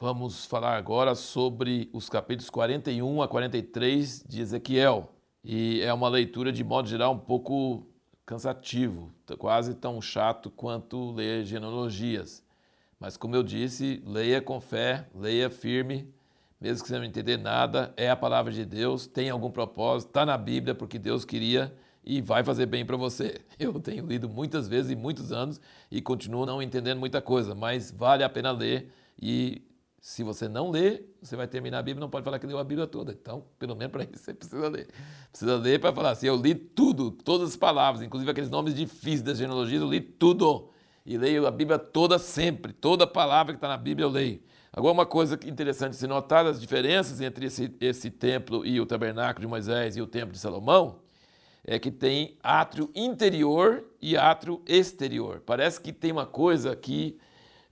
vamos falar agora sobre os capítulos 41 a 43 de Ezequiel. E é uma leitura, de modo geral, um pouco cansativo, quase tão chato quanto ler genealogias. Mas, como eu disse, leia com fé, leia firme, mesmo que você não entender nada, é a palavra de Deus, tem algum propósito, está na Bíblia, porque Deus queria e vai fazer bem para você. Eu tenho lido muitas vezes e muitos anos e continuo não entendendo muita coisa, mas vale a pena ler e se você não lê, você vai terminar a Bíblia, não pode falar que leu a Bíblia toda. Então, pelo menos para isso você precisa ler. Precisa ler para falar assim, eu li tudo, todas as palavras, inclusive aqueles nomes difíceis das genealogias, eu li tudo. E leio a Bíblia toda sempre, toda palavra que está na Bíblia eu leio. Agora, uma coisa interessante se notar as diferenças entre esse, esse templo e o tabernáculo de Moisés e o templo de Salomão, é que tem átrio interior e átrio exterior. Parece que tem uma coisa que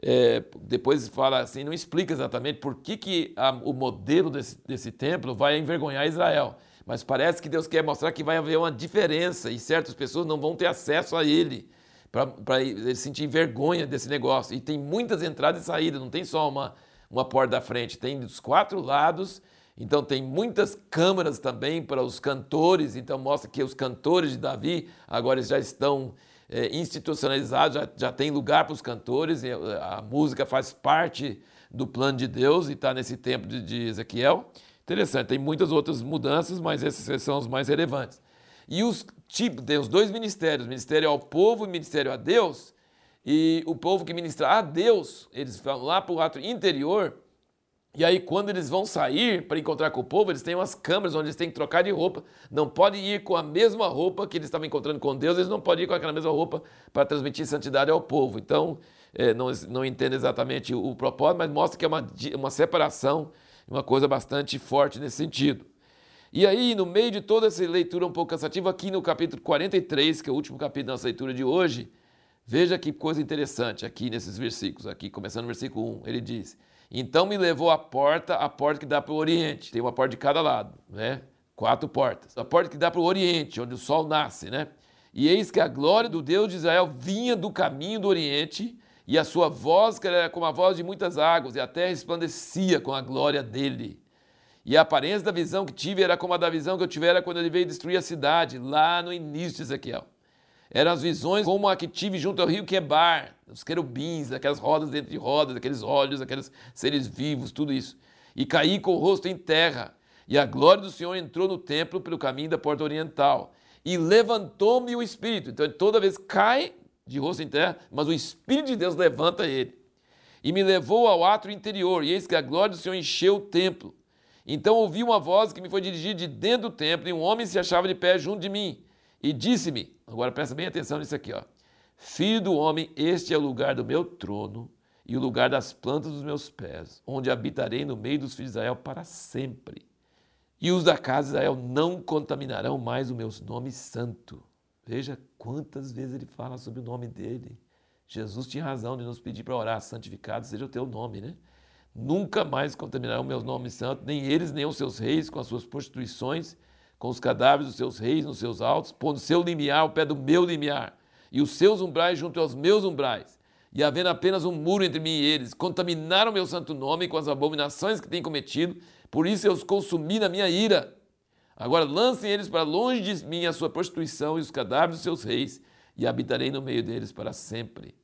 é, depois fala assim, não explica exatamente por que, que a, o modelo desse, desse templo vai envergonhar Israel. Mas parece que Deus quer mostrar que vai haver uma diferença e certas pessoas não vão ter acesso a ele para eles sentir vergonha desse negócio. E tem muitas entradas e saídas, não tem só uma, uma porta da frente, tem dos quatro lados então tem muitas câmaras também para os cantores, então mostra que os cantores de Davi agora já estão é, institucionalizados, já, já tem lugar para os cantores, a música faz parte do plano de Deus e está nesse tempo de, de Ezequiel. Interessante, tem muitas outras mudanças, mas esses são os mais relevantes. E os tipos, tem os dois ministérios, ministério ao povo e ministério a Deus. E o povo que ministra a Deus, eles vão lá para o ato interior, e aí, quando eles vão sair para encontrar com o povo, eles têm umas câmeras onde eles têm que trocar de roupa. Não podem ir com a mesma roupa que eles estavam encontrando com Deus, eles não podem ir com aquela mesma roupa para transmitir santidade ao povo. Então, é, não, não entendo exatamente o, o, propósito, mas mostra que é uma, uma separação, uma coisa bastante forte nesse sentido. E aí, no meio de toda essa leitura um pouco cansativa, aqui no capítulo 43, que é o último capítulo da nossa leitura de hoje, veja que coisa interessante aqui nesses versículos, aqui começando no versículo 1, ele diz. Então me levou à porta, a porta que dá para o Oriente. Tem uma porta de cada lado, né? Quatro portas. A porta que dá para o Oriente, onde o sol nasce, né? E eis que a glória do Deus de Israel vinha do caminho do Oriente, e a sua voz que era como a voz de muitas águas, e a terra resplandecia com a glória dele. E a aparência da visão que tive era como a da visão que eu tivera quando ele veio destruir a cidade, lá no início de Ezequiel. Eram as visões como a que tive junto ao rio Quebar, os querubins, aquelas rodas dentro de rodas, aqueles olhos, aqueles seres vivos, tudo isso. E caí com o rosto em terra. E a glória do Senhor entrou no templo pelo caminho da porta oriental. E levantou-me o Espírito. Então, toda vez cai de rosto em terra, mas o Espírito de Deus levanta ele. E me levou ao átrio interior, e eis que a glória do Senhor encheu o templo. Então ouvi uma voz que me foi dirigida de dentro do templo, e um homem se achava de pé junto de mim. E disse-me: Agora presta bem atenção nisso aqui, ó. Filho do homem, este é o lugar do meu trono e o lugar das plantas dos meus pés, onde habitarei no meio dos filhos de Israel para sempre. E os da casa de Israel não contaminarão mais o meu nome santo. Veja quantas vezes ele fala sobre o nome dele. Jesus tinha razão de nos pedir para orar, santificado seja o teu nome, né? Nunca mais contaminarão o meu nome santo, nem eles, nem os seus reis, com as suas prostituições com os cadáveres dos seus reis nos seus altos, pondo seu limiar ao pé do meu limiar, e os seus umbrais junto aos meus umbrais, e havendo apenas um muro entre mim e eles, contaminaram meu santo nome com as abominações que têm cometido, por isso eu os consumi na minha ira. Agora lancem eles para longe de mim a sua prostituição e os cadáveres dos seus reis, e habitarei no meio deles para sempre.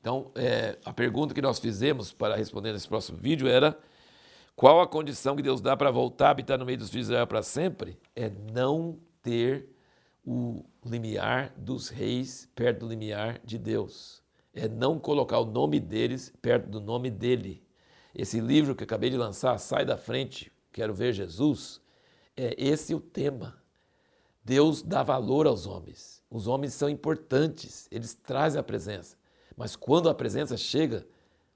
Então, é, a pergunta que nós fizemos para responder nesse próximo vídeo era qual a condição que Deus dá para voltar a habitar no meio dos filhos de Israel para sempre? É não ter o limiar dos reis perto do limiar de Deus. É não colocar o nome deles perto do nome dele. Esse livro que acabei de lançar, Sai da Frente, Quero Ver Jesus, é esse o tema. Deus dá valor aos homens. Os homens são importantes, eles trazem a presença. Mas quando a presença chega,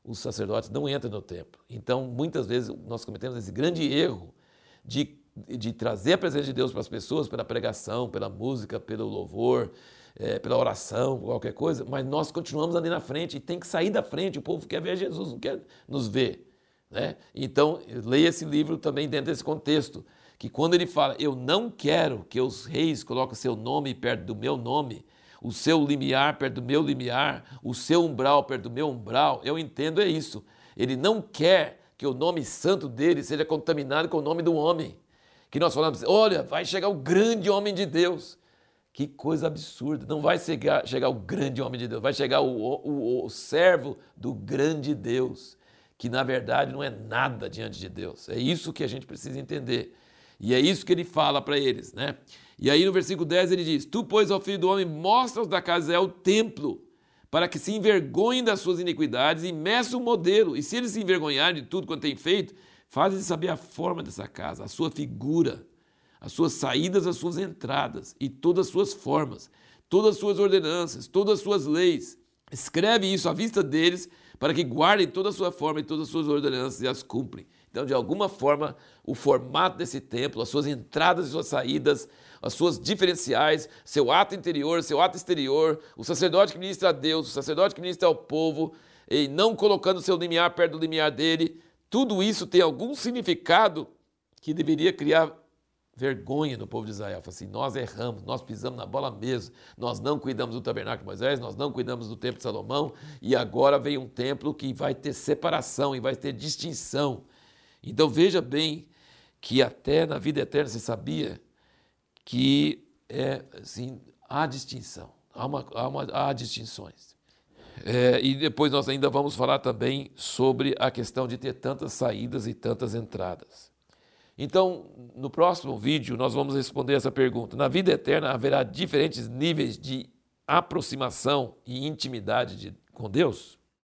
os sacerdotes não entram no templo. Então, muitas vezes, nós cometemos esse grande erro de, de trazer a presença de Deus para as pessoas pela pregação, pela música, pelo louvor, é, pela oração, qualquer coisa, mas nós continuamos ali na frente e tem que sair da frente. O povo quer ver Jesus, não quer nos ver. Né? Então, leia esse livro também dentro desse contexto, que quando ele fala, eu não quero que os reis coloquem seu nome perto do meu nome, o seu limiar perto do meu limiar, o seu umbral perto do meu umbral, eu entendo é isso. Ele não quer que o nome santo dele seja contaminado com o nome do homem. Que nós falamos, olha, vai chegar o grande homem de Deus. Que coisa absurda. Não vai chegar, chegar o grande homem de Deus, vai chegar o, o, o servo do grande Deus, que na verdade não é nada diante de Deus. É isso que a gente precisa entender. E é isso que ele fala para eles, né? E aí no versículo 10 ele diz: Tu, pois, ao filho do homem, mostra-os da casa é o templo, para que se envergonhem das suas iniquidades e meça o modelo. E se eles se envergonharem de tudo quanto tem feito, faz saber a forma dessa casa, a sua figura, as suas saídas, as suas entradas e todas as suas formas, todas as suas ordenanças, todas as suas leis. Escreve isso à vista deles, para que guardem toda a sua forma e todas as suas ordenanças e as cumprem. Então, de alguma forma, o formato desse templo, as suas entradas e suas saídas, as suas diferenciais, seu ato interior, seu ato exterior, o sacerdote que ministra a Deus, o sacerdote que ministra ao povo, e não colocando seu limiar perto do limiar dele, tudo isso tem algum significado que deveria criar vergonha no povo de Israel. Fala assim, nós erramos, nós pisamos na bola mesmo, nós não cuidamos do tabernáculo de Moisés, nós não cuidamos do templo de Salomão, e agora vem um templo que vai ter separação e vai ter distinção. Então veja bem que até na vida eterna você sabia que é, assim, há distinção, há, uma, há, uma, há distinções. É, e depois nós ainda vamos falar também sobre a questão de ter tantas saídas e tantas entradas. Então, no próximo vídeo, nós vamos responder essa pergunta. Na vida eterna haverá diferentes níveis de aproximação e intimidade de, com Deus?